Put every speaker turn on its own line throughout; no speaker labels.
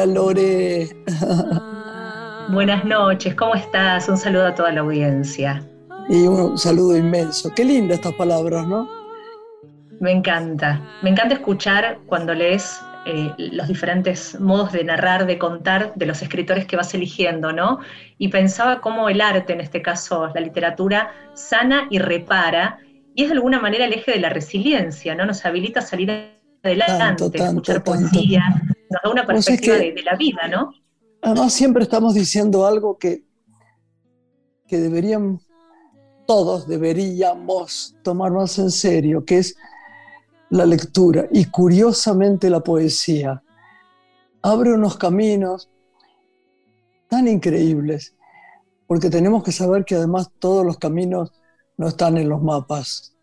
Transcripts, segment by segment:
Hola Lore.
Buenas noches, ¿cómo estás? Un saludo a toda la audiencia.
Y un saludo inmenso. Qué linda estas palabras, ¿no?
Me encanta. Me encanta escuchar cuando lees eh, los diferentes modos de narrar, de contar de los escritores que vas eligiendo, ¿no? Y pensaba cómo el arte, en este caso la literatura, sana y repara, y es de alguna manera el eje de la resiliencia, ¿no? Nos habilita a salir adelante, escuchar poesía, nos da una perspectiva de, la vida, ¿no?
Además, siempre estamos diciendo algo que, que deberían, todos deberíamos tomar más en serio, que es la lectura y curiosamente la poesía. Abre unos caminos tan increíbles, porque tenemos que saber que además todos los caminos no están en los mapas.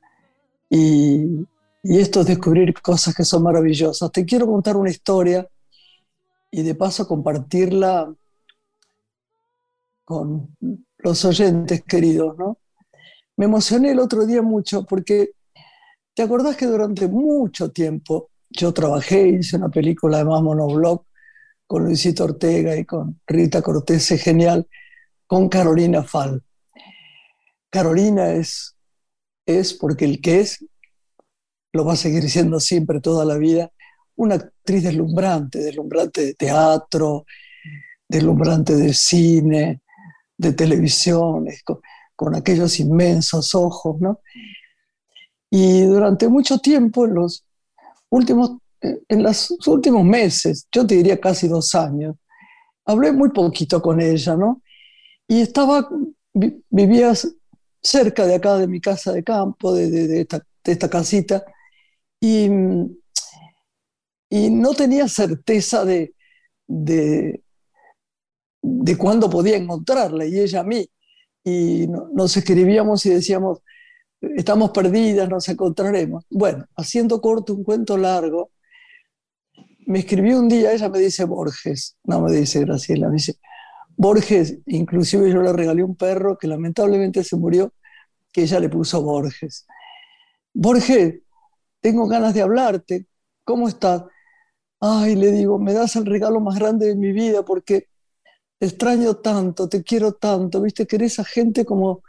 Y, y esto es descubrir cosas que son maravillosas. Te quiero contar una historia y de paso compartirla con los oyentes queridos, ¿no? Me emocioné el otro día mucho porque te acordás que durante mucho tiempo yo trabajé, hice una película de más monoblog con Luisito Ortega y con Rita Cortés, genial, con Carolina Fall. Carolina es, es porque el que es lo va a seguir siendo siempre toda la vida, una actriz deslumbrante, deslumbrante de teatro, deslumbrante de cine, de televisión, con, aquellos inmensos ojos, ¿no? Y durante mucho tiempo, en los últimos, en los últimos meses, yo te diría casi dos años, hablé muy poquito con ella, ¿no? Y estaba, vivía cerca de acá, de mi casa de campo, de, esta, de esta casita, y y no tenía certeza de, de, de cuándo podía encontrarla, y ella a mí. Y nos escribíamos y decíamos, estamos perdidas, nos encontraremos. Bueno, haciendo corto un cuento largo, me escribió un día, ella me dice Borges, no me dice Graciela, me dice Borges, inclusive yo le regalé un perro que lamentablemente se murió, que ella le puso Borges. Borges, tengo ganas de hablarte, ¿cómo estás? Ay, le digo, me das el regalo más grande de mi vida porque te extraño tanto, te quiero tanto, viste, que esa gente como...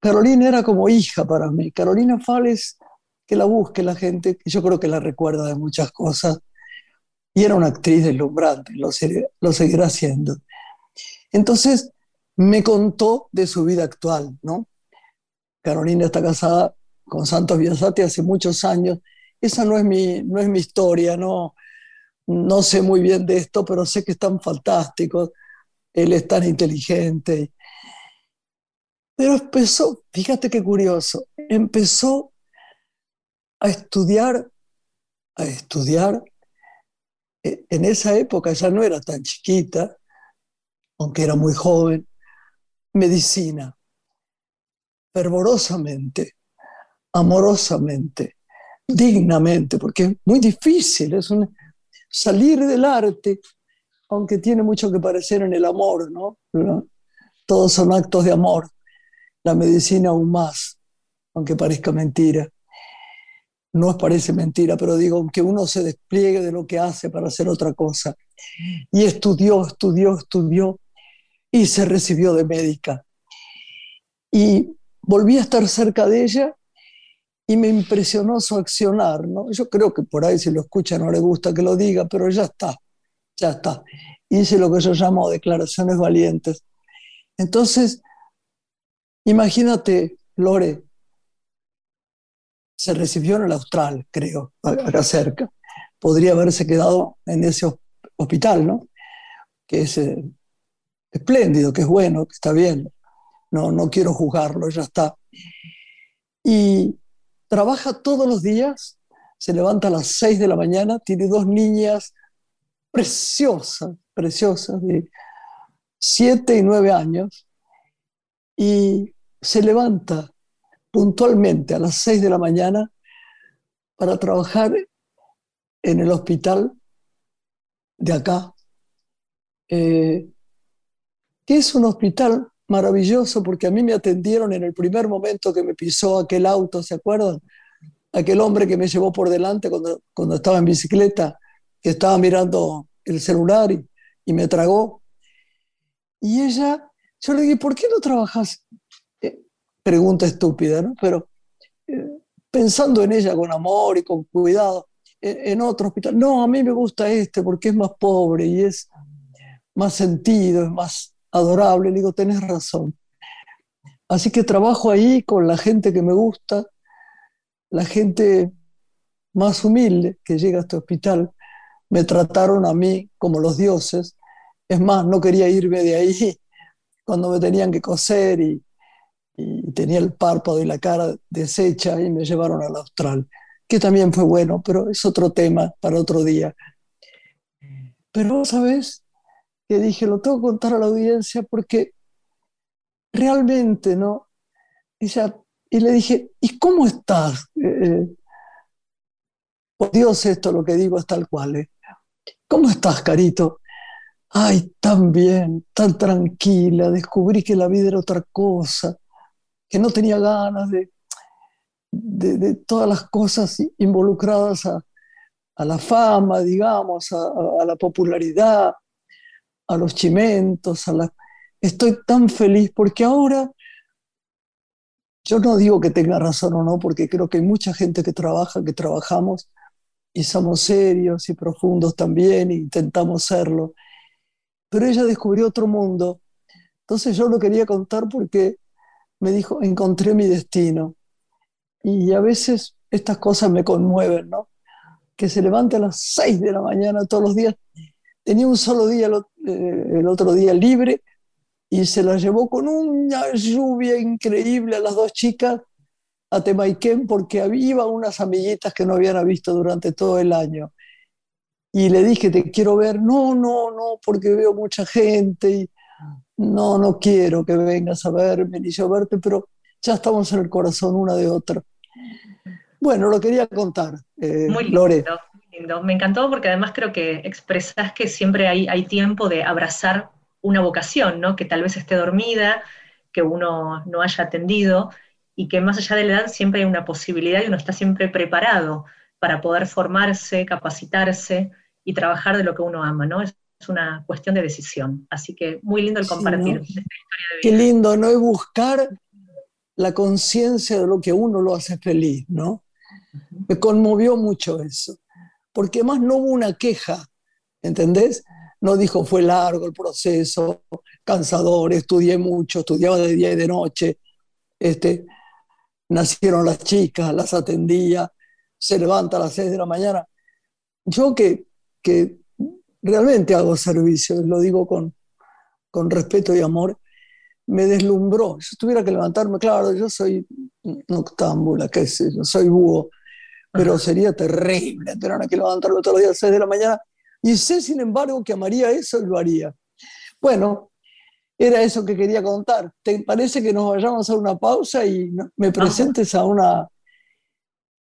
Carolina era como hija para mí. Carolina Fales, que la busque la gente, yo creo que la recuerda de muchas cosas, y era una actriz deslumbrante, lo, lo seguirá siendo. Entonces me contó de su vida actual, ¿no? Carolina está casada con Santos Biasati hace muchos años. Esa no es mi, no es mi historia, no, no sé muy bien de esto, pero sé que están fantásticos, él es tan inteligente. Pero empezó, fíjate qué curioso, empezó a estudiar, a estudiar, e, en esa época ya no era tan chiquita, aunque era muy joven, medicina, fervorosamente, amorosamente, dignamente, porque es muy difícil, es un, salir del arte, aunque tiene mucho que parecer en el amor, ¿no? Todos son actos de amor, la medicina aún más, aunque parezca mentira. No parece mentira, pero digo, aunque uno se despliegue de lo que hace para hacer otra cosa. Y estudió, estudió, estudió y se recibió de médica. Y volví a estar cerca de ella y me impresionó su accionar, ¿no? Yo creo que por ahí si lo escucha no le gusta que lo diga, pero ya está, ya está. Hice lo que yo llamo declaraciones valientes. Entonces, imagínate, Lore, se recibió en el Austral, creo, acá cerca. Podría haberse quedado en ese hospital, ¿no? Que es eh, espléndido, que es bueno, que está bien. No, no quiero juzgarlo, ya está. Y trabaja todos los días se levanta a las 6 de la mañana, tiene dos niñas preciosas, preciosas, de 7 y 9 años, y se levanta puntualmente a las 6 de la mañana para trabajar en el hospital de acá, eh, que es un hospital maravilloso porque a mí me atendieron en el primer momento que me pisó aquel auto, ¿se acuerdan? Aquel hombre que me llevó por delante cuando, cuando estaba en bicicleta, que estaba mirando el celular y, y me tragó. Y ella, yo le dije, ¿por qué no trabajas? Eh, pregunta estúpida, ¿no? Pero eh, pensando en ella con amor y con cuidado, en otro hospital. No, a mí me gusta este porque es más pobre y es más sentido, es más adorable. Le digo, tenés razón. Así que trabajo ahí con la gente que me gusta, la gente más humilde que llega a este hospital. Me trataron a mí como los dioses. Es más, no quería irme de ahí cuando me tenían que coser y, y tenía el párpado y la cara deshecha y me llevaron al austral, que también fue bueno, pero es otro tema para otro día. Pero sabes que dije, lo tengo que contar a la audiencia porque realmente, ¿no? Y, y le dije, ¿y cómo estás? Eh, eh, por Dios, esto lo que digo es tal cual. ¿eh? ¿Cómo estás, Carito? Ay, tan bien, tan tranquila, descubrí que la vida era otra cosa que no tenía ganas de, de, todas las cosas involucradas a, la fama, digamos, a, la popularidad, a los chimentos, a la... Estoy tan feliz porque ahora, yo no digo que tenga razón o no, porque creo que hay mucha gente que trabaja, que trabajamos y somos serios y profundos también, e intentamos serlo. Pero ella descubrió otro mundo. Entonces yo lo quería contar porque me dijo, encontré mi destino. Y a veces estas cosas me conmueven, ¿no? Que se levante a las 6 de la mañana todos los días. Tenía un solo día eh, el, otro día libre y se la llevó con una lluvia increíble a las dos chicas a Temaiken porque había unas amiguitas que no habían visto durante todo el año. Y le dije, te quiero ver. No, no, no, porque veo mucha gente. Y, no, no quiero que vengas a verme ni yo a verte, pero ya estamos en el corazón una de otra. Bueno, lo quería contar.
Eh, muy lindo, muy lindo. Me encantó porque además creo que expresas que siempre hay, hay tiempo de abrazar una vocación, ¿no? Que tal vez esté dormida, que uno no haya atendido y que más allá de la edad siempre hay una posibilidad y uno está siempre preparado para poder formarse, capacitarse y trabajar de lo que uno ama, ¿no? es una cuestión de decisión. Así que muy lindo el compartir esta historia
de vida. Qué lindo, ¿no? Y buscar la conciencia de lo que uno lo hace feliz, ¿no? Me conmovió mucho eso, porque más no hubo una queja, ¿entendés? No dijo fue largo el proceso, cansador, estudié mucho, estudiaba de día y de noche, este, nacieron las chicas, las atendía, se levanta a las seis de la mañana. Yo que, que realmente hago servicio, lo digo con, con respeto y amor, me deslumbró. Si tuviera que levantarme, claro, yo soy noctámbula, qué sé yo, soy búho, pero sería terrible tener que levantarme todos los días a las 6 de la mañana. Y sé, sin embargo, que amaría eso y lo haría. Bueno, era eso que quería contar. ¿Te parece que nos vayamos a una pausa y me presentes a una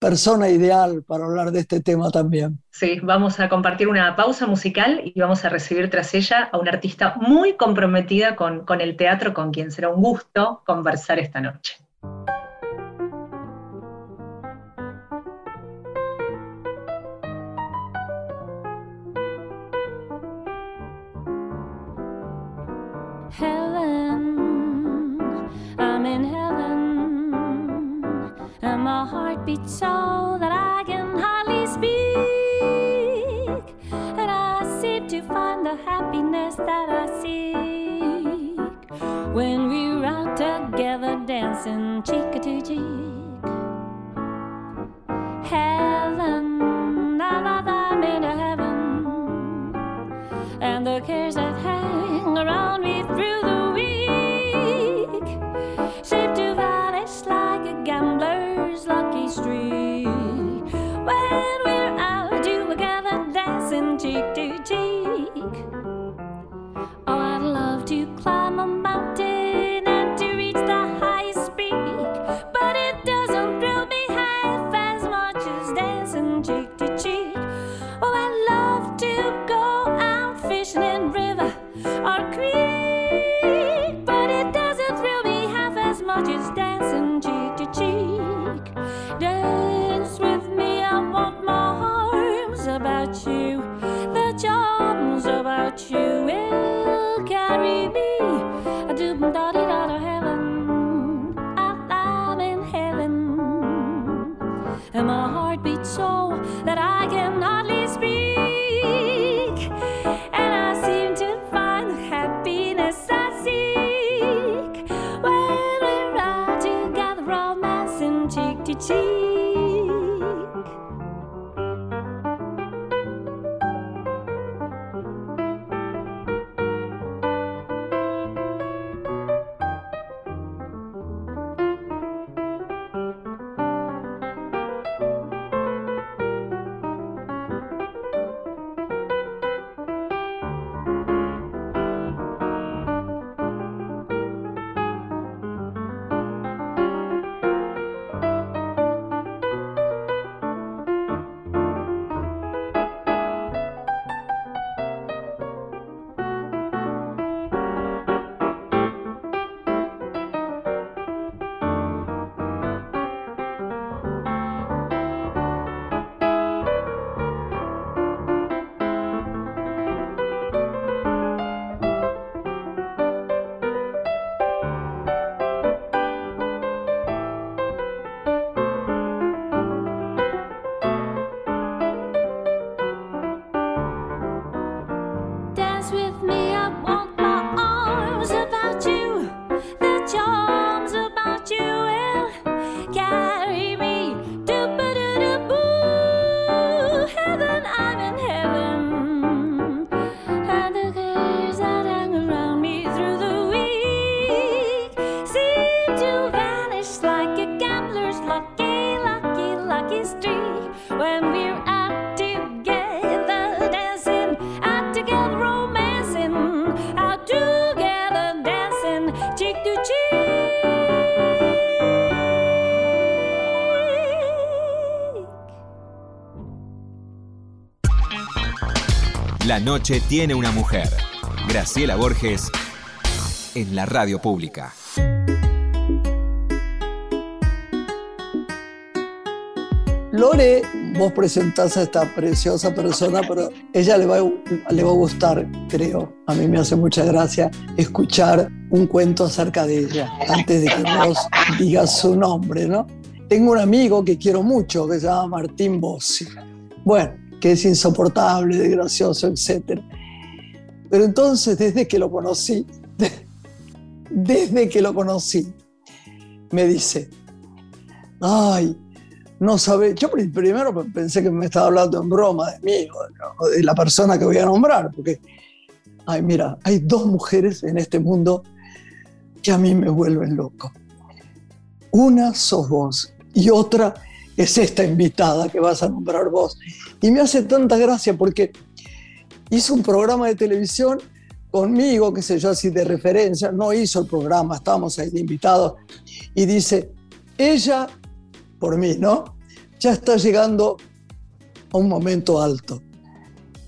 persona ideal para hablar de este tema también.
Sí, vamos a compartir una pausa musical y vamos a recibir tras ella a una artista muy comprometida con, con el teatro, con quien será un gusto conversar esta noche. Heartbeat so that I can hardly speak. And I seem to find the happiness that I seek when we're out together dancing cheek to cheek. Heaven, now that I'm in heaven, and the cares that hang around
La noche tiene una mujer. Graciela Borges en la radio pública.
Lore, vos presentás a esta preciosa persona, pero ella le va, le va a gustar, creo. A mí me hace mucha gracia escuchar un cuento acerca de ella, antes de que vos digas su nombre, ¿no? Tengo un amigo que quiero mucho, que se llama Martín Bossi. Bueno, que es insoportable, gracioso, etc. Pero entonces, desde que lo conocí, desde que lo conocí, me dice, ay, no sabe, yo primero pensé que me estaba hablando en broma de mí o de la persona que voy a nombrar, porque, ay, mira, hay dos mujeres en este mundo que a mí me vuelven loco. Una sos vos y otra es esta invitada que vas a nombrar vos. Y me hace tanta gracia porque hizo un programa de televisión conmigo, qué sé yo, así de referencia, no hizo el programa, estábamos ahí de invitados, y dice, ella, por mí, ¿no? Ya está llegando a un momento alto.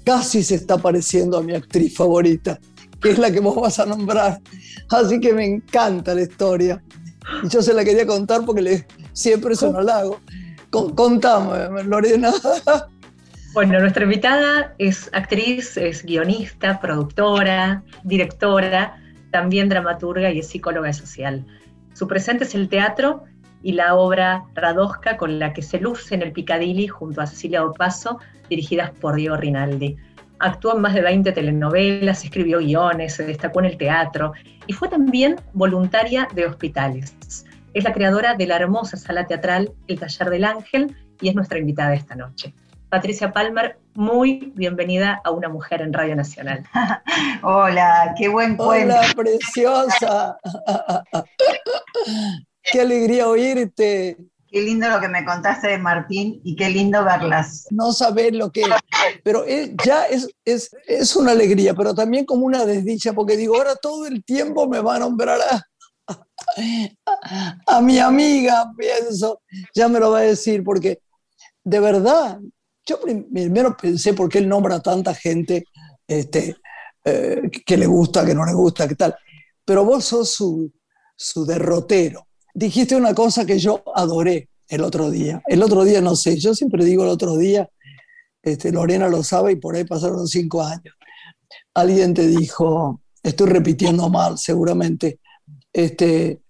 Casi se está pareciendo a mi actriz favorita, que es la que vos vas a nombrar. Así que me encanta la historia. Y yo se la quería contar porque le, siempre es un halago. Contame, Lorena.
Bueno, nuestra invitada es actriz, es guionista, productora, directora, también dramaturga y es psicóloga social. Su presente es el teatro y la obra Radosca con la que se luce en el Piccadilly junto a Cecilia Opaso, dirigidas por Diego Rinaldi. Actuó en más de 20 telenovelas, escribió guiones, se destacó en el teatro y fue también voluntaria de hospitales. Es la creadora de la hermosa sala teatral El Taller del Ángel y es nuestra invitada esta noche. Patricia Palmer, muy bienvenida a Una Mujer en Radio Nacional.
Hola, qué buen cuento.
Hola, preciosa. qué alegría oírte.
Qué lindo lo que me contaste de Martín y qué lindo verlas.
No saber lo que es, pero ya es, es, es, una alegría, pero también como una desdicha, porque digo, ahora todo el tiempo me va a nombrar a, a, mi amiga, pienso, ya me lo va a decir, porque de verdad, yo primero pensé por qué él nombra a tanta gente este, eh, que le gusta, que no le gusta, qué tal, pero vos sos su, su derrotero. dijiste una cosa que yo adoré el otro día. El otro día no sé, yo siempre digo el otro día, este, Lorena lo sabe y por ahí pasaron cinco años. Alguien te dijo, estoy repitiendo mal seguramente, este,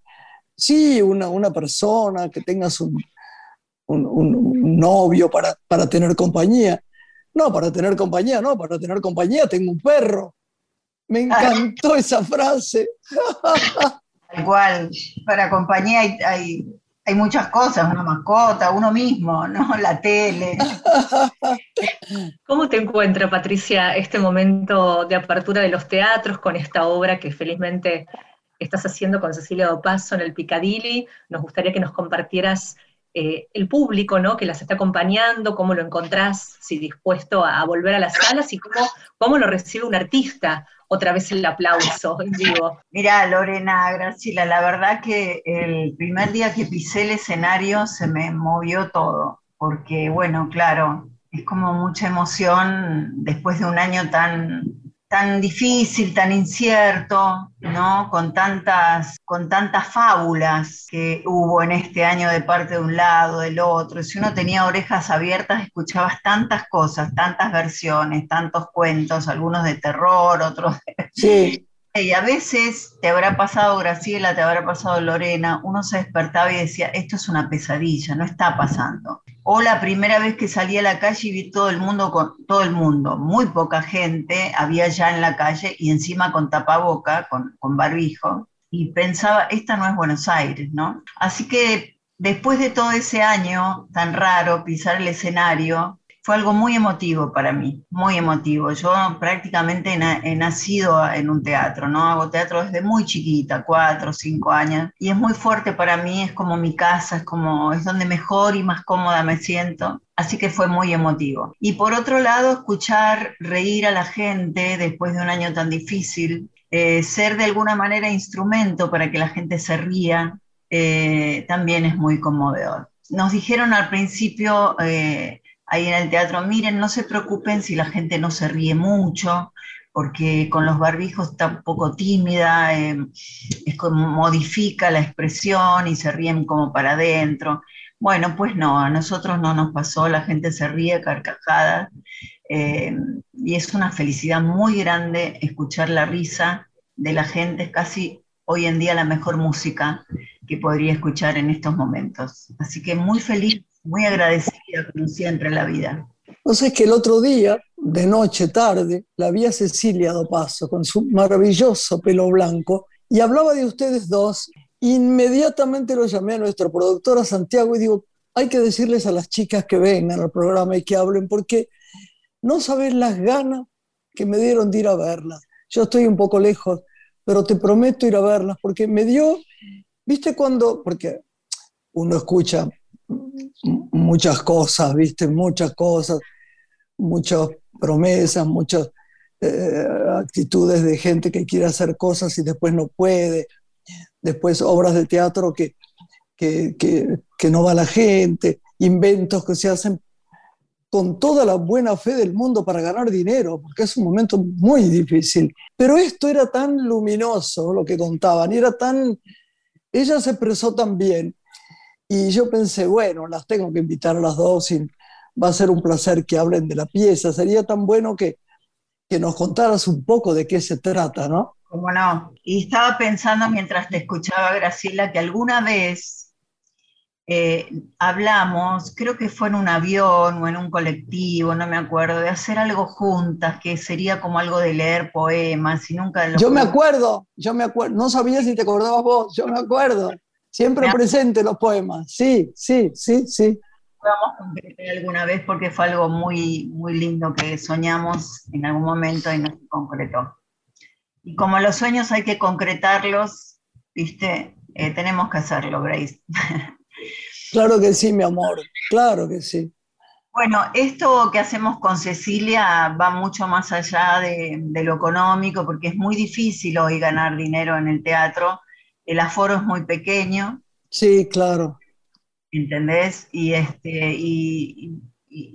sí, una, una persona que tengas un, un, novio para, para tener compañía. No, para tener compañía, no, para tener compañía tengo un perro. Me encantó esa frase.
Igual, para compañía hay, hay, muchas cosas, una mascota, uno mismo, ¿no? La tele.
¿Cómo te encuentra, Patricia, este momento de apertura de los teatros con esta obra que felizmente estás haciendo con Cecilia Dopaso en el Piccadilly? Nos gustaría que nos compartieras eh, el público ¿no? que las está acompañando, cómo lo encontrás, si dispuesto a, volver a las salas y cómo, cómo lo recibe un artista, otra vez el aplauso vivo.
Mira, Lorena, Graciela, la verdad que el primer día que pisé el escenario se me movió todo, porque bueno, claro, es como mucha emoción después de un año tan tan difícil, tan incierto, ¿no? Con tantas, con tantas fábulas que hubo en este año de parte de un lado, del otro. Si uno tenía orejas abiertas, escuchabas tantas cosas, tantas versiones, tantos cuentos, algunos de terror, otros de...
Sí.
Y a veces te habrá pasado Graciela, te habrá pasado Lorena, uno se despertaba y decía, esto es una pesadilla, no está pasando. O la primera vez que salí a la calle y vi todo el mundo con todo el mundo, muy poca gente había ya en la calle y encima con tapaboca, con, con barbijo, y pensaba, esta no es Buenos Aires, ¿no? Así que después de todo ese año tan raro, pisar el escenario, fue algo muy emotivo para mí, muy emotivo. Yo prácticamente he nacido en un teatro, ¿no? Hago teatro desde muy chiquita, cuatro, cinco años, y es muy fuerte para mí, es como mi casa, es como, es donde mejor y más cómoda me siento. Así que fue muy emotivo. Y por otro lado, escuchar reír a la gente después de un año tan difícil, eh, ser de alguna manera instrumento para que la gente se ría, eh, también es muy conmovedor. Nos dijeron al principio, eh, ahí en el teatro, miren, no se preocupen si la gente no se ríe mucho, porque con los barbijos está un poco tímida, em, es como modifica la expresión y se ríen como para adentro. Bueno, pues no, a nosotros no nos pasó, la gente se ríe carcajada em, y es una felicidad muy grande escuchar la risa de la gente, es casi hoy en día la mejor música que podría escuchar en estos momentos. Así que muy feliz muy agradecida, como siempre, la vida.
Entonces que el otro día, de noche, tarde, la vi a Cecilia Dopaso con su maravilloso pelo blanco y hablaba de ustedes dos. Inmediatamente lo llamé a nuestro productor, a Santiago, y digo, hay que decirles a las chicas que vengan al programa y que hablen, porque no sabes las ganas que me dieron de ir a verlas. Yo estoy un poco lejos, pero te prometo ir a verlas, porque me dio, viste cuando, porque uno escucha muchas cosas, viste, muchas cosas, muchas promesas, muchas eh, actitudes de gente que quiere hacer cosas y después no puede, después obras de teatro que, que, que, no va la gente, inventos que se hacen con toda la buena fe del mundo para ganar dinero, porque es un momento muy difícil. Pero esto era tan luminoso lo que contaban, era tan... Ella se expresó tan bien, y yo pensé, bueno, las tengo que invitar a las dos y va a ser un placer que hablen de la pieza. Sería tan bueno que, que nos contaras un poco de qué se trata, ¿no?
Cómo no. Y estaba pensando mientras te escuchaba, Graciela, que alguna vez eh, hablamos, creo que fue en un avión o en un colectivo, no me acuerdo, de hacer algo juntas, que sería como algo de leer poemas y nunca...
Yo me acuerdo, yo me acuerdo, no sabía si te acordabas vos, yo me acuerdo. Siempre presente los poemas, sí, sí, sí, sí.
Vamos a concretar alguna vez porque fue algo muy, muy lindo que soñamos en algún momento y no se concretó. Y como los sueños hay que concretarlos, viste, eh, tenemos que hacerlo, Grace.
Claro que sí, mi amor, claro que sí.
Bueno, esto que hacemos con Cecilia va mucho más allá de, de, lo económico, porque es muy difícil hoy ganar dinero en el teatro el aforo es muy pequeño.
Sí, claro.
¿Entendés? Y, este, y,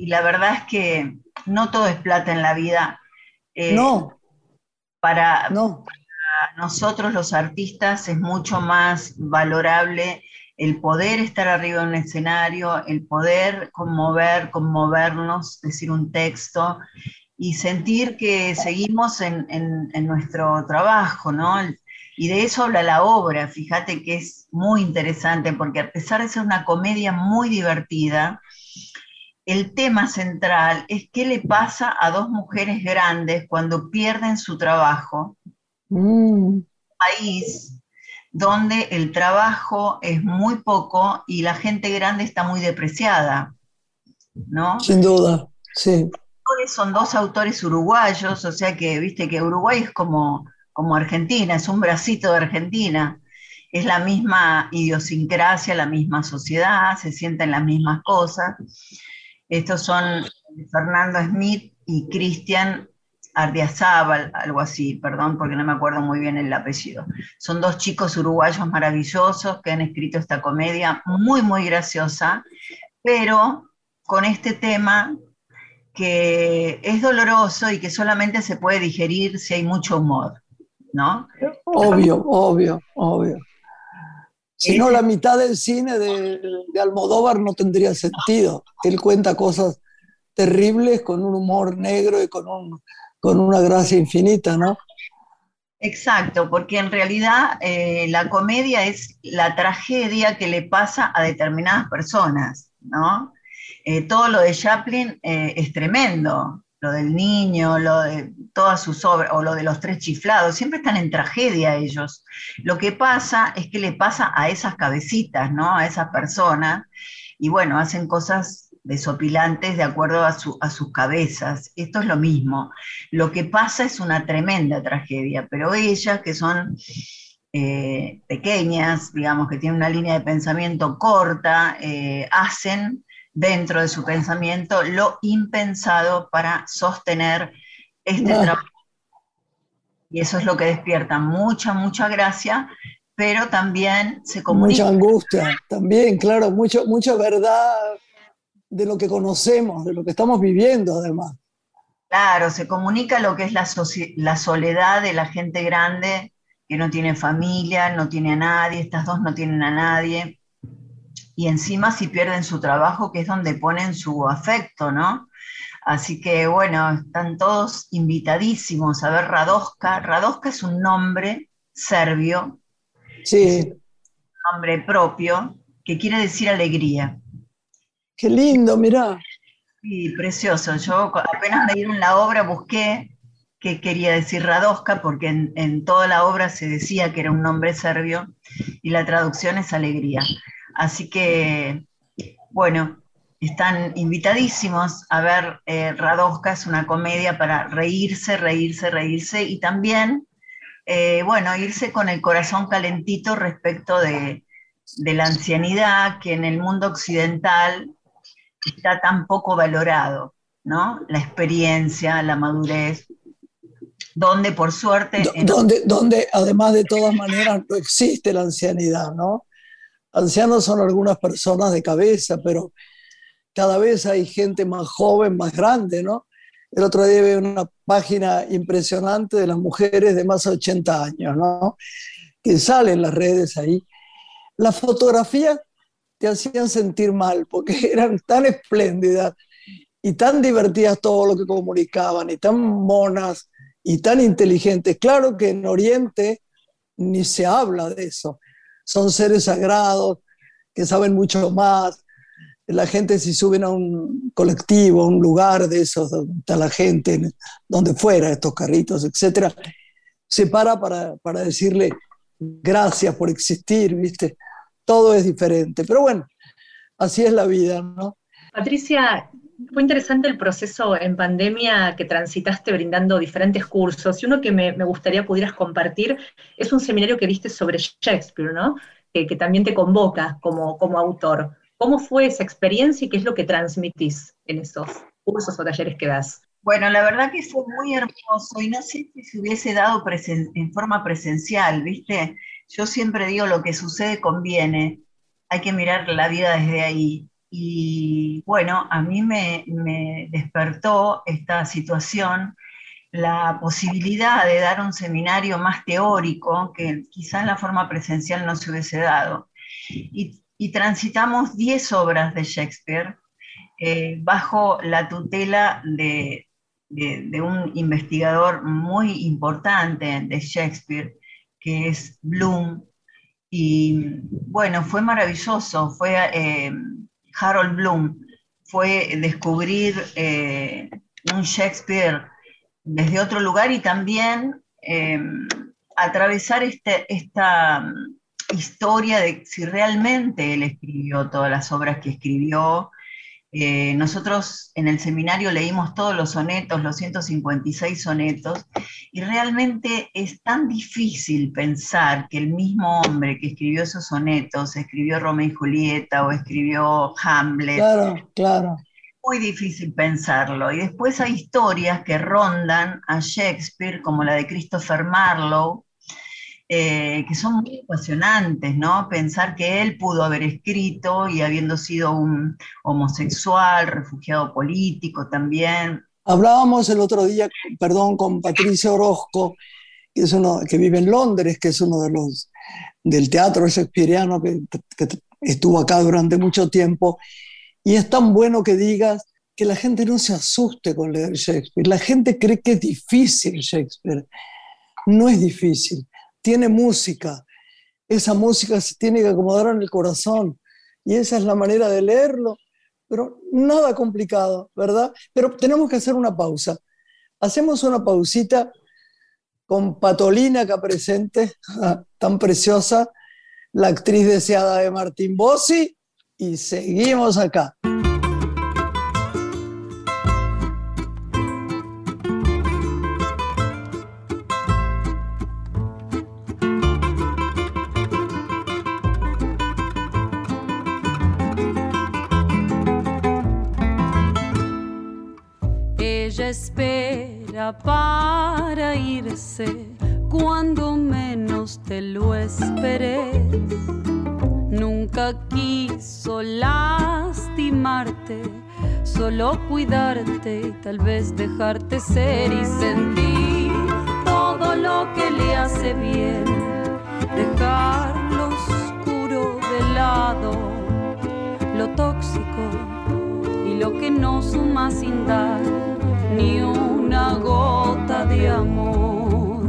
la verdad es que no todo es plata en la vida.
Eh, no.
Para, no. para nosotros los artistas es mucho más valorable el poder estar arriba de un escenario, el poder conmover, conmovernos, decir un texto y sentir que seguimos en, nuestro trabajo, ¿no? Y de eso habla la obra, fíjate que es muy interesante, porque a pesar de ser una comedia muy divertida, el tema central es qué le pasa a dos mujeres grandes cuando pierden su trabajo. Mm. País donde el trabajo es muy poco y la gente grande está muy depreciada, ¿no?
Sin duda, sí.
Son dos autores uruguayos, o sea que, viste que Uruguay es como, como Argentina, es un bracito de Argentina, es la misma idiosincrasia, la misma sociedad, se sienten las mismas cosas. Estos son Fernando Smith y Cristian Ardiazábal, algo así, perdón, porque no me acuerdo muy bien el apellido. Son dos chicos uruguayos maravillosos que han escrito esta comedia muy, muy graciosa, pero con este tema que es doloroso y que solamente se puede digerir si hay mucho humor, ¿no?
Obvio, obvio, obvio. Si no, la mitad del cine de, de, Almodóvar no tendría sentido. Él cuenta cosas terribles con un humor negro y con un con una gracia infinita, ¿no?
Exacto, porque en realidad eh, la comedia es la tragedia que le pasa a determinadas personas, ¿no? Eh, todo lo de Chaplin eh, es tremendo, lo del niño, lo de todas sus obras, o lo de los tres chiflados, siempre están en tragedia ellos. Lo que pasa es que le pasa a esas cabecitas, ¿no? A esas personas, y bueno, hacen cosas desopilantes de acuerdo a, sus cabezas. Esto es lo mismo. Lo que pasa es una tremenda tragedia, pero ellas, que son eh, pequeñas, digamos, que tienen una línea de pensamiento corta, eh, hacen dentro de su pensamiento lo impensado para sostener este trabajo. Y eso es lo que despierta mucha, mucha gracia, pero también se comunica.
Mucha angustia, también, claro, mucho, mucha verdad de lo que conocemos, de lo que estamos viviendo además.
Claro, se comunica lo que es la, la soledad de la gente grande que no tiene familia, no tiene a nadie, estas dos no tienen a nadie. Y encima si pierden su trabajo, que es donde ponen su afecto, ¿no? Así que bueno, están todos invitadísimos a ver Radoska. Radoska es un nombre serbio.
Sí. un
nombre propio que quiere decir alegría.
Qué lindo, mirá.
Sí, precioso. Yo apenas me dieron la obra busqué qué quería decir Radoska, porque en, toda la obra se decía que era un nombre serbio y la traducción es alegría. Así que, bueno, están invitadísimos a ver eh, Radoska, es una comedia para reírse, reírse, reírse y también, eh, bueno, irse con el corazón calentito respecto de, de la ancianidad que en el mundo occidental está tan poco valorado, ¿no? La experiencia, la madurez, donde por suerte...
Donde, donde además de todas maneras no existe la ancianidad, ¿no? Ancianos son algunas personas de cabeza, pero cada vez hay gente más joven, más grande, ¿no? El otro día vi una página impresionante de las mujeres de más de 80 años, ¿no? Que salen en las redes ahí. La fotografía te hacían sentir mal porque eran tan espléndidas y tan divertidas todo lo que comunicaban y tan monas y tan inteligentes. Claro que en Oriente ni se habla de eso. Son seres sagrados que saben mucho más. La gente si suben a un colectivo, a un lugar de esos, donde está la gente, donde fuera, estos carritos, etcétera, se para para, para decirle gracias por existir, ¿viste? todo es diferente. Pero bueno, así es la vida, ¿no?
Patricia, fue interesante el proceso en pandemia que transitaste brindando diferentes cursos. Y uno que me, gustaría pudieras compartir es un seminario que diste sobre Shakespeare, ¿no? Que, también te convoca como, como autor. ¿Cómo fue esa experiencia y qué es lo que transmitís en esos cursos o talleres que das?
Bueno, la verdad que fue muy hermoso y no sé si se hubiese dado en forma presencial, ¿viste? Yo siempre digo lo que sucede conviene, hay que mirar la vida desde ahí. Y bueno, a mí me, despertó esta situación la posibilidad de dar un seminario más teórico que quizás la forma presencial no se hubiese dado. Y transitamos 10 obras de Shakespeare eh, bajo la tutela de, un investigador muy importante de Shakespeare, que es Bloom. Y bueno, fue maravilloso, fue eh, Harold Bloom, fue descubrir eh, un Shakespeare desde otro lugar y también atravesar este, esta historia de si realmente él escribió todas las obras que escribió. Eh, nosotros en el seminario leímos todos los sonetos, los 156 sonetos, y realmente es tan difícil pensar que el mismo hombre que escribió esos sonetos, escribió Romeo y Julieta o escribió Hamlet.
Claro, claro.
Muy difícil pensarlo. Y después hay historias que rondan a Shakespeare, como la de Christopher Marlowe, eh, que son muy apasionantes, ¿no? Pensar que él pudo haber escrito y habiendo sido un homosexual, refugiado político también.
Hablábamos el otro día, perdón, con Patricia Orozco, que, es uno, que vive en Londres, que es uno de los del teatro shakespeariano que, que estuvo acá durante mucho tiempo, y es tan bueno que digas que la gente no se asuste con leer Shakespeare. La gente cree que es difícil Shakespeare. No es difícil tiene música. Esa música se tiene que acomodar en el corazón y esa es la manera de leerlo, pero nada complicado, ¿verdad? Pero tenemos que hacer una pausa. Hacemos una pausita con Patolina acá presente, tan preciosa, la actriz deseada de Martín Bossi, y seguimos acá.
Para irse cuando menos te lo esperes. Nunca quiso lastimarte, solo cuidarte y tal vez dejarte ser y sentir todo lo que le hace bien. Dejar lo oscuro de lado, lo tóxico y lo que no suma sin dar ni una gota de amor.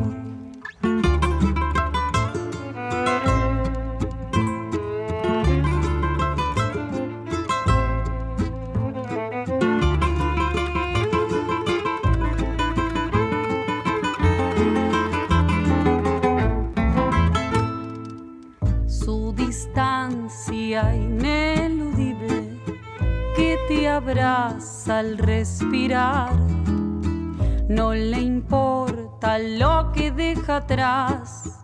Su distancia ineludible que te abraza al respirar no le importa lo que deja atrás,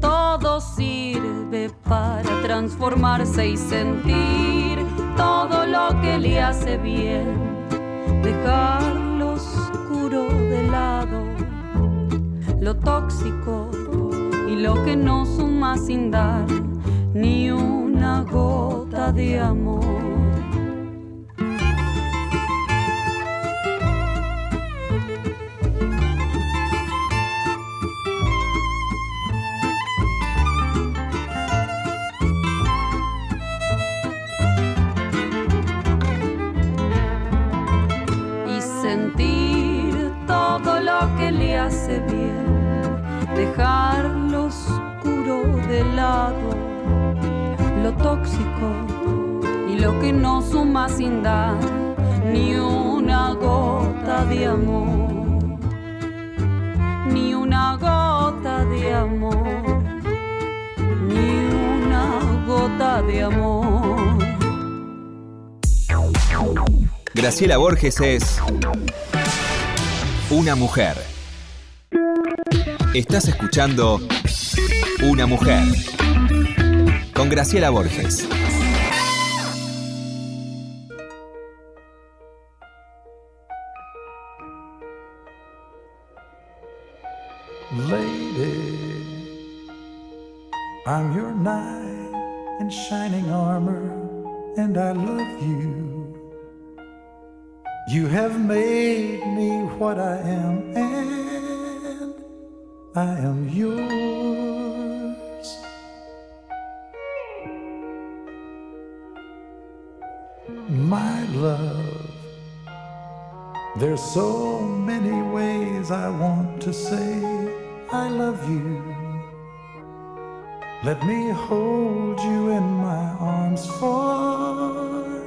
todo sirve para transformarse y sentir todo lo que le hace bien, dejar lo oscuro de lado, lo tóxico y lo que no suma sin dar ni una gota de amor. Dejar lo oscuro de lado, lo tóxico y lo que no suma sin dar ni una gota de amor, ni una gota de amor, ni una gota de amor.
Graciela Borges es una mujer. Estás escuchando Una mujer con Graciela Borges.
I am yours. my love. There's so many ways I want to say I love you. Let me hold you in my arms forevermore.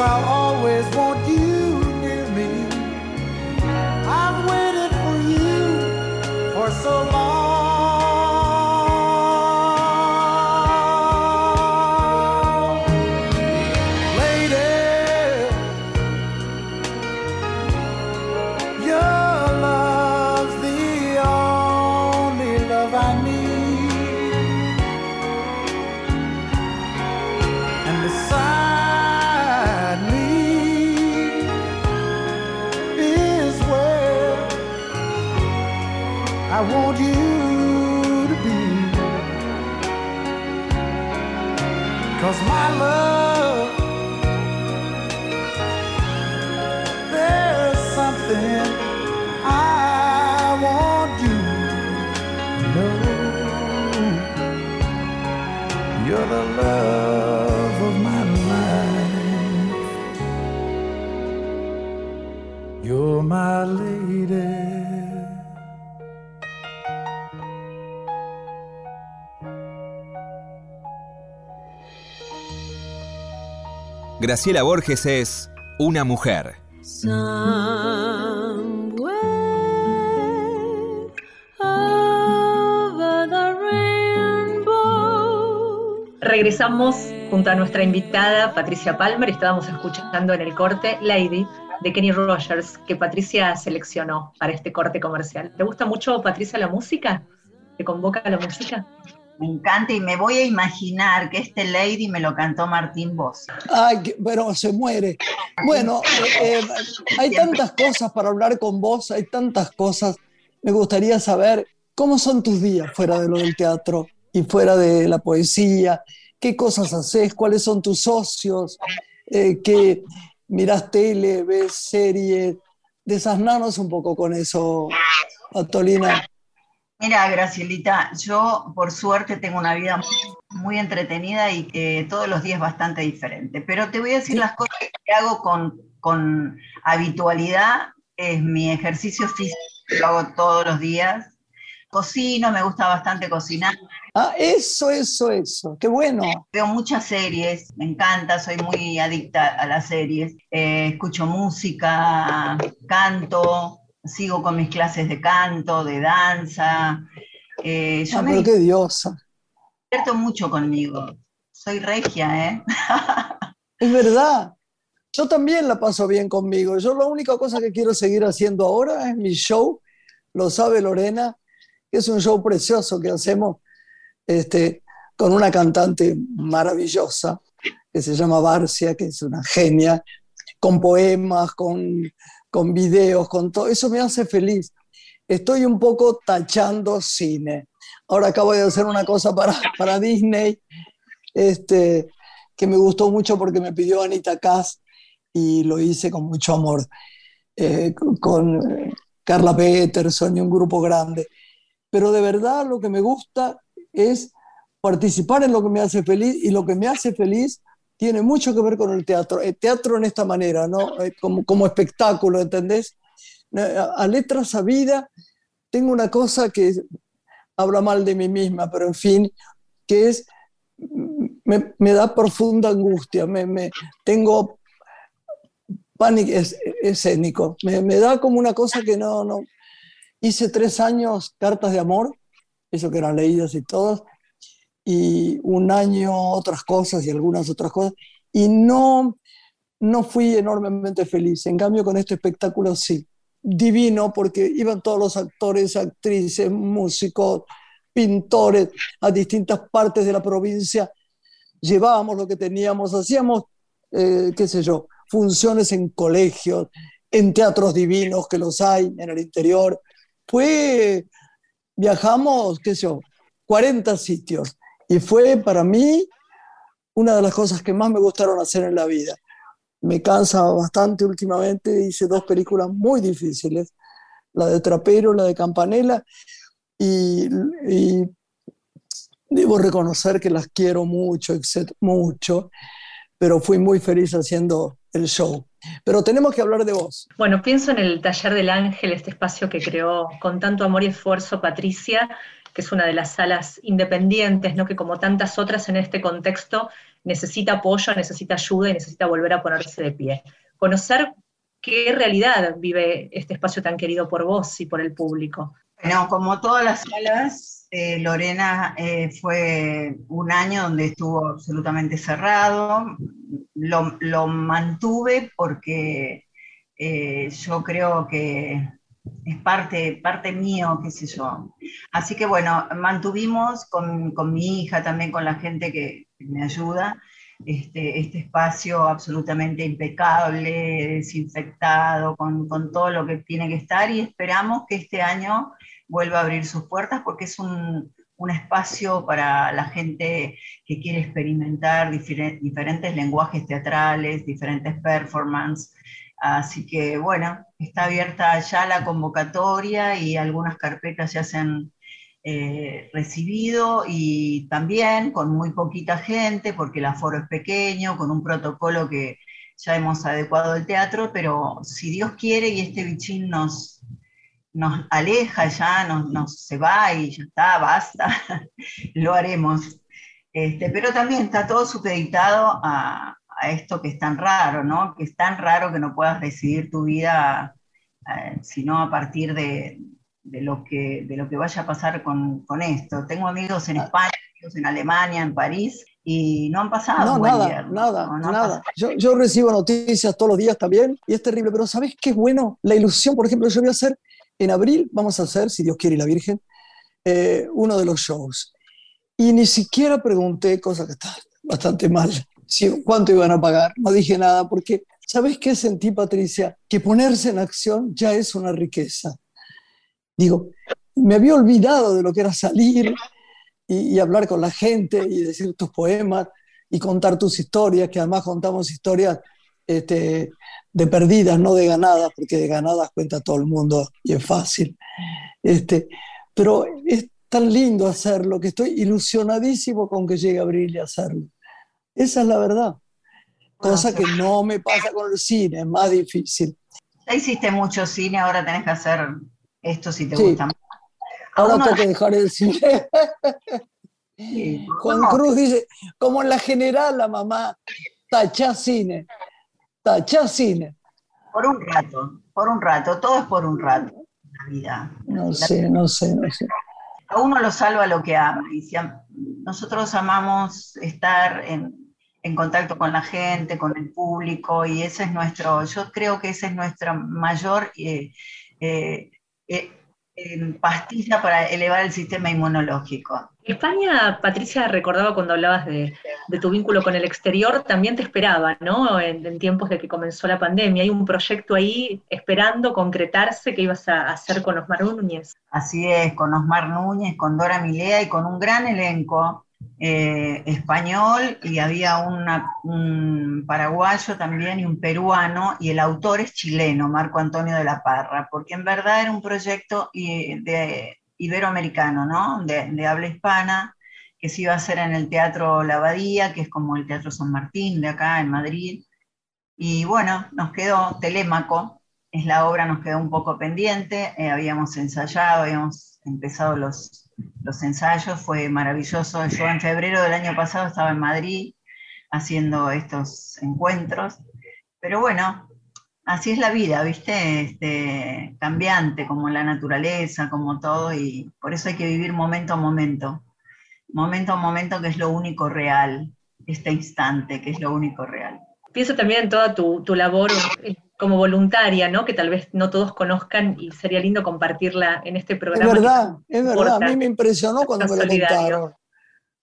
I'll always want
Graciela Borges es una mujer.
Regresamos junto a nuestra invitada Patricia Palmer estábamos escuchando en el corte Lady de Kenny Rogers que Patricia seleccionó para este corte comercial. ¿Te gusta mucho, Patricia, la música? ¿Te convoca la música?
Me encanta y me voy a imaginar que este Lady me lo cantó Martín Bosch.
Ay, pero se muere. Bueno, eh, eh, hay tantas cosas para hablar con vos, hay tantas cosas. Me gustaría saber cómo son tus días fuera de lo del teatro y fuera de la poesía. ¿Qué cosas haces? ¿Cuáles son tus socios? Eh, ¿Qué mirás tele, ves series? Desasnanos un poco con eso, Patolina.
Mira, Gracielita, yo por suerte tengo una vida muy, muy entretenida y que todos los días bastante diferente. Pero te voy a decir
Sí.
las cosas que hago con, con habitualidad. Es mi ejercicio físico, lo hago todos los días. Cocino, me gusta bastante cocinar.
Ah, eso, eso, eso. Qué bueno.
Veo muchas series, me encanta, soy muy adicta a las series. Eh, escucho música, canto, sigo con mis clases de canto, de danza. Eh, yo
Ah,
me
qué diosa.
divierto mucho conmigo. Soy regia, ¿eh?
Es verdad. Yo también la paso bien conmigo. Yo la única cosa que quiero seguir haciendo ahora es mi show, lo sabe Lorena, que es un show precioso que hacemos este, con una cantante maravillosa que se llama Barcia, que es una genia, con poemas, con, con videos, con todo. Eso me hace feliz. Estoy un poco tachando cine. Ahora acabo de hacer una cosa para, para Disney, este, que me gustó mucho porque me pidió Anita Kass y lo hice con mucho amor, eh, con eh, Carla Peterson y un grupo grande. Pero de verdad lo que me gusta es participar en lo que me hace feliz y lo que me hace feliz tiene mucho que ver con el teatro. El teatro en esta manera, ¿no? Eh, como, como espectáculo, ¿entendés? A letras a vida tengo una cosa que habla mal de mí misma, pero en fin, que es, me, da profunda angustia, me, me tengo pánico escénico, me, me, da como una cosa que no, no. Hice tres años cartas de amor, eso que eran leídas y todas, y un año otras cosas y algunas otras cosas, y no, no fui enormemente feliz. En cambio, con este espectáculo sí, divino, porque iban todos los actores, actrices, músicos, pintores a distintas partes de la provincia, llevábamos lo que teníamos, hacíamos, eh, qué sé yo, funciones en colegios, en teatros divinos que los hay en el interior. Fue, viajamos, qué sé yo, 40 sitios y fue para mí una de las cosas que más me gustaron hacer en la vida. Me cansa bastante últimamente, hice dos películas muy difíciles, la de Trapero, la de Campanella, y, debo reconocer que las quiero mucho, mucho, pero fui muy feliz haciendo el show. Pero tenemos que hablar de vos.
Bueno, pienso en el Taller del Ángel, este espacio que creó con tanto amor y esfuerzo Patricia, que es una de las salas independientes, ¿no? que como tantas otras en este contexto necesita apoyo, necesita ayuda y necesita volver a ponerse de pie. Conocer qué realidad vive este espacio tan querido por vos y por el público.
Bueno, como todas las salas, eh, Lorena eh, fue un año donde estuvo absolutamente cerrado. Lo, mantuve porque eh, yo creo que es parte, parte mío, qué sé yo. Así que bueno, mantuvimos con, con mi hija, también con la gente que me ayuda, este, este espacio absolutamente impecable, desinfectado, con, con, todo lo que tiene que estar y esperamos que este año vuelva a abrir sus puertas porque es un, un espacio para la gente que quiere experimentar diferentes lenguajes teatrales, diferentes performances. Así que bueno, está abierta ya la convocatoria y algunas carpetas ya se han eh, recibido y también con muy poquita gente porque el aforo es pequeño, con un protocolo que ya hemos adecuado al teatro, pero si Dios quiere y este bichín nos, nos aleja ya, nos, se va y ya está, basta, lo haremos. Este, pero también está todo supeditado a, a esto que es tan raro, ¿no? Que es tan raro que no puedas decidir tu vida eh, sino a partir de, de, lo que, de lo que vaya a pasar con, con esto. Tengo amigos en ah. España, amigos en Alemania, en París, y no han pasado.
No, nada, nada, nada. Yo, yo, recibo noticias todos los días también y es terrible, pero ¿sabes qué es bueno? La ilusión, por ejemplo, yo voy a hacer, en abril vamos a hacer, si Dios quiere y la Virgen, eh, uno de los shows. Y ni siquiera pregunté, cosa que está bastante mal, cuánto iban a pagar. No dije nada porque, ¿sabes qué sentí, Patricia? Que ponerse en acción ya es una riqueza. Digo, me había olvidado de lo que era salir y, hablar con la gente y decir tus poemas y contar tus historias, que además contamos historias este, de perdidas, no de ganadas, porque de ganadas cuenta todo el mundo y es fácil. Este, pero es tan lindo hacerlo que estoy ilusionadísimo con que llegue abril y hacerlo. Esa es la verdad. Cosa que no me pasa con el cine, es más difícil.
Ya hiciste mucho cine, ahora tenés que hacer esto si te gusta.
Ahora tengo que dejar el cine. Juan Cruz dice, como en la general la mamá, tacha cine, tacha cine.
Por un rato, por un rato, todo es por un rato la vida.
No sé, no sé, no sé.
A uno lo salva lo que ama. Y nosotros amamos estar en, en contacto con la gente, con el público, y ese es nuestro, yo creo que ese es nuestro mayor eh, eh, eh, pastilla para elevar el sistema inmunológico.
España, Patricia, recordaba cuando hablabas de, tu vínculo con el exterior, también te esperaba, ¿no? En, tiempos de que comenzó la pandemia. Hay un proyecto ahí esperando concretarse que ibas a hacer con Osmar Núñez.
Así es, con Osmar Núñez, con Dora Milea y con un gran elenco eh, español y había un paraguayo también y un peruano y el autor es chileno, Marco Antonio de la Parra, porque en verdad era un proyecto de iberoamericano, ¿no? De, habla hispana, que se iba a hacer en el Teatro Lavadía, que es como el Teatro San Martín de acá en Madrid. Y bueno, nos quedó Telémaco, es la obra, nos quedó un poco pendiente, eh, habíamos ensayado, habíamos empezado los, los ensayos, fue maravilloso. Yo en febrero del año pasado estaba en Madrid haciendo estos encuentros, pero bueno, así es la vida, ¿viste? Este, cambiante, como la naturaleza, como todo, y por eso hay que vivir momento a momento. Momento a momento que es lo único real, este instante que es lo único real.
Pienso también en toda tu, labor eh, como voluntaria, ¿no? Que tal vez no todos conozcan y sería lindo compartirla en este programa.
Es verdad, es verdad. A mí me impresionó cuando me lo contaron.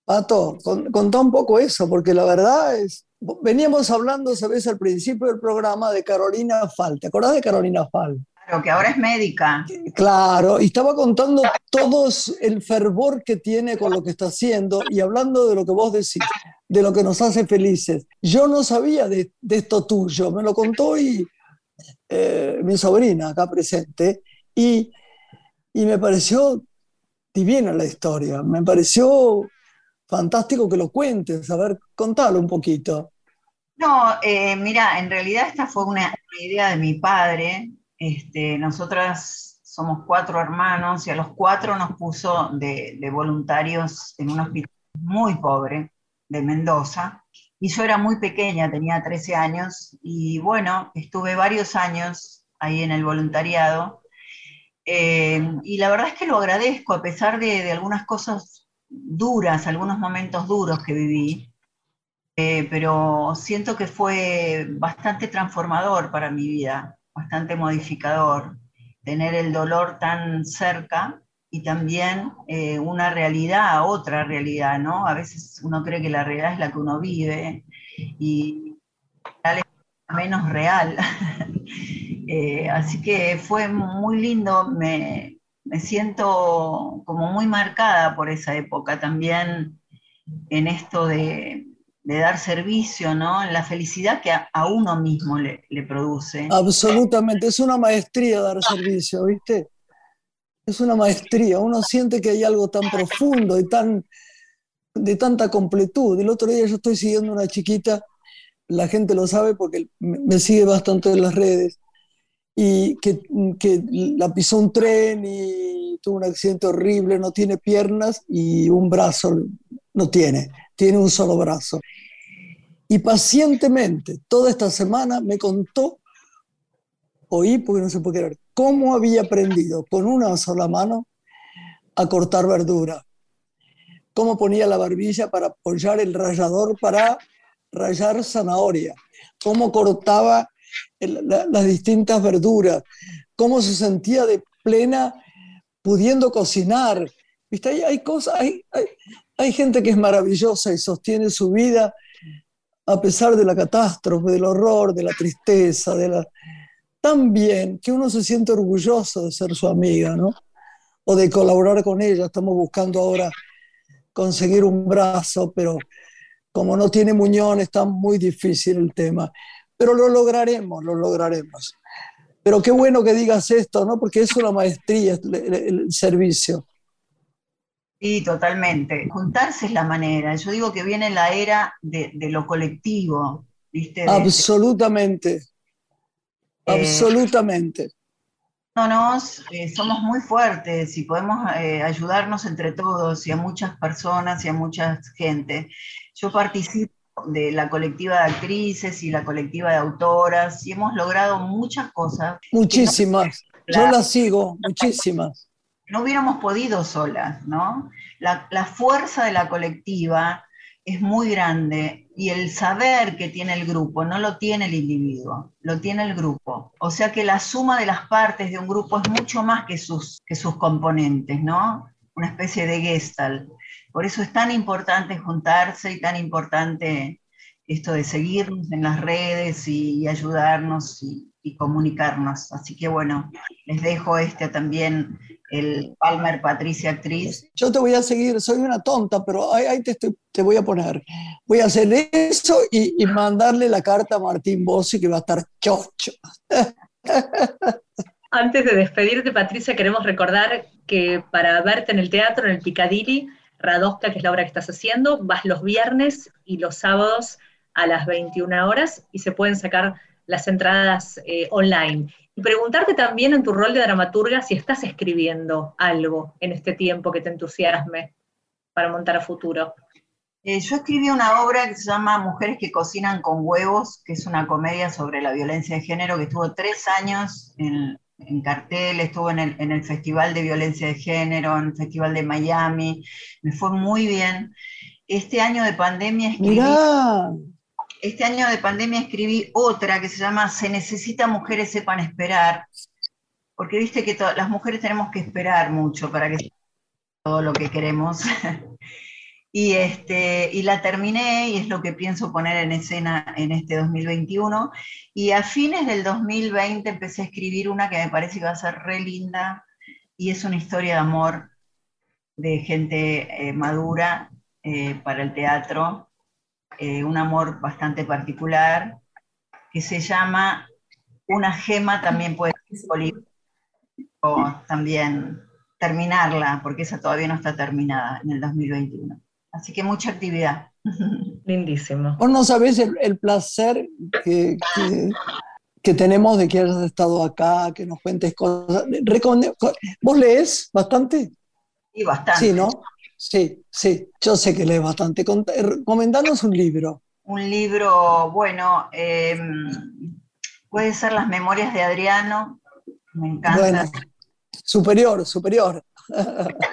Pato, contá un poco eso, porque la verdad es, Veníamos hablando, sabes, al principio del programa de Carolina Fal. ¿Te acordás de Carolina Fal?
Claro, que ahora es médica.
Claro, y estaba contando todo el fervor que tiene con lo que está haciendo y hablando de lo que vos decís, de lo que nos hace felices. Yo no sabía de, esto tuyo, me lo contó y, eh, mi sobrina acá presente y, y me pareció divina la historia, me pareció fantástico que lo cuentes. A ver, contalo un poquito.
No, eh, mira, en realidad esta fue una, idea de mi padre. Este, nosotras somos cuatro hermanos y a los cuatro nos puso de, voluntarios en un hospital muy pobre de Mendoza. Y yo era muy pequeña, tenía 13 años, y bueno, estuve varios años ahí en el voluntariado. Eh, y la verdad es que lo agradezco, a pesar de, de algunas cosas duras, algunos momentos duros que viví, eh, pero siento que fue bastante transformador para mi vida, bastante modificador, tener el dolor tan cerca y también eh, una realidad otra realidad, ¿no? A veces uno cree que la realidad es la que uno vive y es menos real. Eh, así que fue muy lindo, me, me siento como muy marcada por esa época también en esto de, dar servicio, ¿no? En la felicidad que a, uno mismo le, produce.
Absolutamente, es una maestría dar servicio, ¿viste? Es una maestría, uno siente que hay algo tan profundo y tan de tanta completud. El otro día yo estoy siguiendo una chiquita, la gente lo sabe porque me sigue bastante en las redes, y que, que, la pisó un tren y tuvo un accidente horrible, no tiene piernas y un brazo no tiene, tiene un solo brazo. Y pacientemente, toda esta semana me contó, oí porque no se puede creer, cómo había aprendido con una sola mano a cortar verdura, cómo ponía la barbilla para apoyar el rallador para rayar zanahoria, cómo cortaba las distintas verduras, cómo se sentía de plena pudiendo cocinar. ¿Viste? Hay cosas, hay, hay, gente que es maravillosa y sostiene su vida a pesar de la catástrofe, del horror, de la tristeza, de la... tan bien que uno se siente orgulloso de ser su amiga, ¿no? O de colaborar con ella. Estamos buscando ahora conseguir un brazo, pero como no tiene muñón, está muy difícil el tema pero lo lograremos, lo lograremos. Pero qué bueno que digas esto, ¿no? Porque es una maestría el, servicio.
Sí, totalmente. Juntarse es la manera. Yo digo que viene la era de, lo colectivo, ¿viste?
Absolutamente. Eh, Absolutamente.
Eh, somos muy fuertes y podemos eh, ayudarnos entre todos y a muchas personas y a mucha gente. Yo participo de la colectiva de actrices y la colectiva de autoras y hemos logrado muchas cosas.
Muchísimas. Yo las sigo, muchísimas.
No hubiéramos podido solas, ¿no? La, la fuerza de la colectiva es muy grande y el saber que tiene el grupo no lo tiene el individuo, lo tiene el grupo. O sea que la suma de las partes de un grupo es mucho más que sus, que sus componentes, ¿no? Una especie de gestal. Por eso es tan importante juntarse y tan importante esto de seguirnos en las redes y, ayudarnos y, y, comunicarnos. Así que bueno, les dejo este también el Palmer Patricia Actriz.
Yo te voy a seguir, soy una tonta, pero ahí, te, te, voy a poner. Voy a hacer eso y, mandarle la carta a Martín Bossi que va a estar chocho.
Antes de despedirte, Patricia, queremos recordar que para verte en el teatro, en el Piccadilly, Radosca, que es la obra que estás haciendo, vas los viernes y los sábados a las 21 horas y se pueden sacar las entradas eh, online. Y preguntarte también en tu rol de dramaturga si estás escribiendo algo en este tiempo que te entusiasme para montar a futuro.
Eh, yo escribí una obra que se llama Mujeres que cocinan con huevos, que es una comedia sobre la violencia de género que estuvo tres años en, cartel, estuvo en el, en el, Festival de Violencia de Género, en el Festival de Miami, me fue muy bien. Este año de pandemia escribí este año de pandemia escribí otra que se llama Se necesita mujeres sepan esperar, porque viste que las mujeres tenemos que esperar mucho para que todo lo que queremos. y, este, y la terminé y es lo que pienso poner en escena en este 2021. Y a fines del 2020 empecé a escribir una que me parece que va a ser re linda y es una historia de amor de gente eh, madura eh, para el teatro eh, un amor bastante particular, que se llama Una gema también puede ser o también terminarla, porque esa todavía no está terminada en el 2021. Así que mucha actividad.
Lindísimo.
Vos no sabés el, placer que, que, tenemos de que hayas estado acá, que nos cuentes cosas. ¿Vos lees bastante?
Sí, bastante.
Sí, ¿no? Sí, sí, yo sé que lees bastante. Comendanos un libro.
Un libro, bueno, em, puede ser Las Memorias de Adriano, me encanta. Bueno,
superior, superior.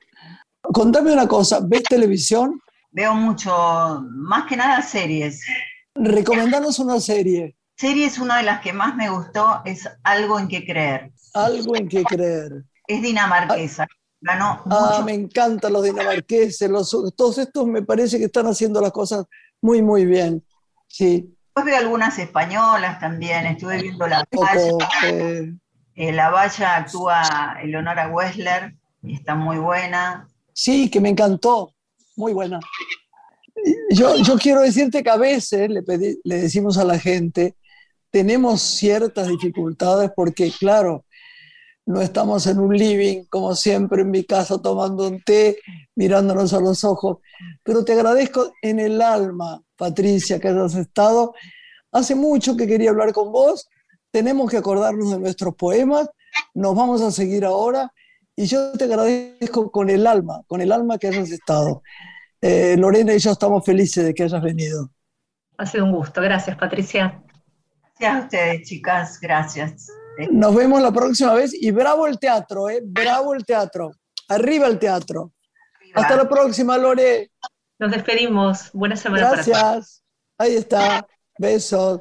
Contame una cosa, ¿ves televisión?
Veo mucho, más que nada series.
Recomendanos una serie.
Series, una de las que más me gustó es Algo en que creer.
Algo en que creer.
Es dinamarquesa.
Ah, me encantan los dinamarqueses, los, todos estos me parece que están haciendo las cosas muy, muy bien. Sí.
Después veo algunas españolas también, estuve viendo La Valla. Eh. Eh, la Valla actúa Eleonora Wessler y está muy buena.
Sí, que me encantó, muy buena. Yo, yo quiero decirte que a veces le, le decimos a la gente, tenemos ciertas dificultades porque, claro, no estamos en un living, como siempre en mi casa, tomando un té, mirándonos a los ojos. Pero te agradezco en el alma, Patricia, que hayas estado. Hace mucho que quería hablar con vos. Tenemos que acordarnos de nuestros poemas. Nos vamos a seguir ahora. Y yo te agradezco con el alma, con el alma que hayas estado. Eh, Lorena y yo estamos felices de que hayas venido.
Ha sido un gusto. Gracias, Patricia.
Gracias a ustedes, chicas. Gracias.
Nos vemos la próxima vez y bravo el teatro, ¿eh? Bravo el teatro. Arriba el teatro. Hasta la próxima, Lore.
Nos despedimos. Buena semana.
Gracias. Ahí está. Besos.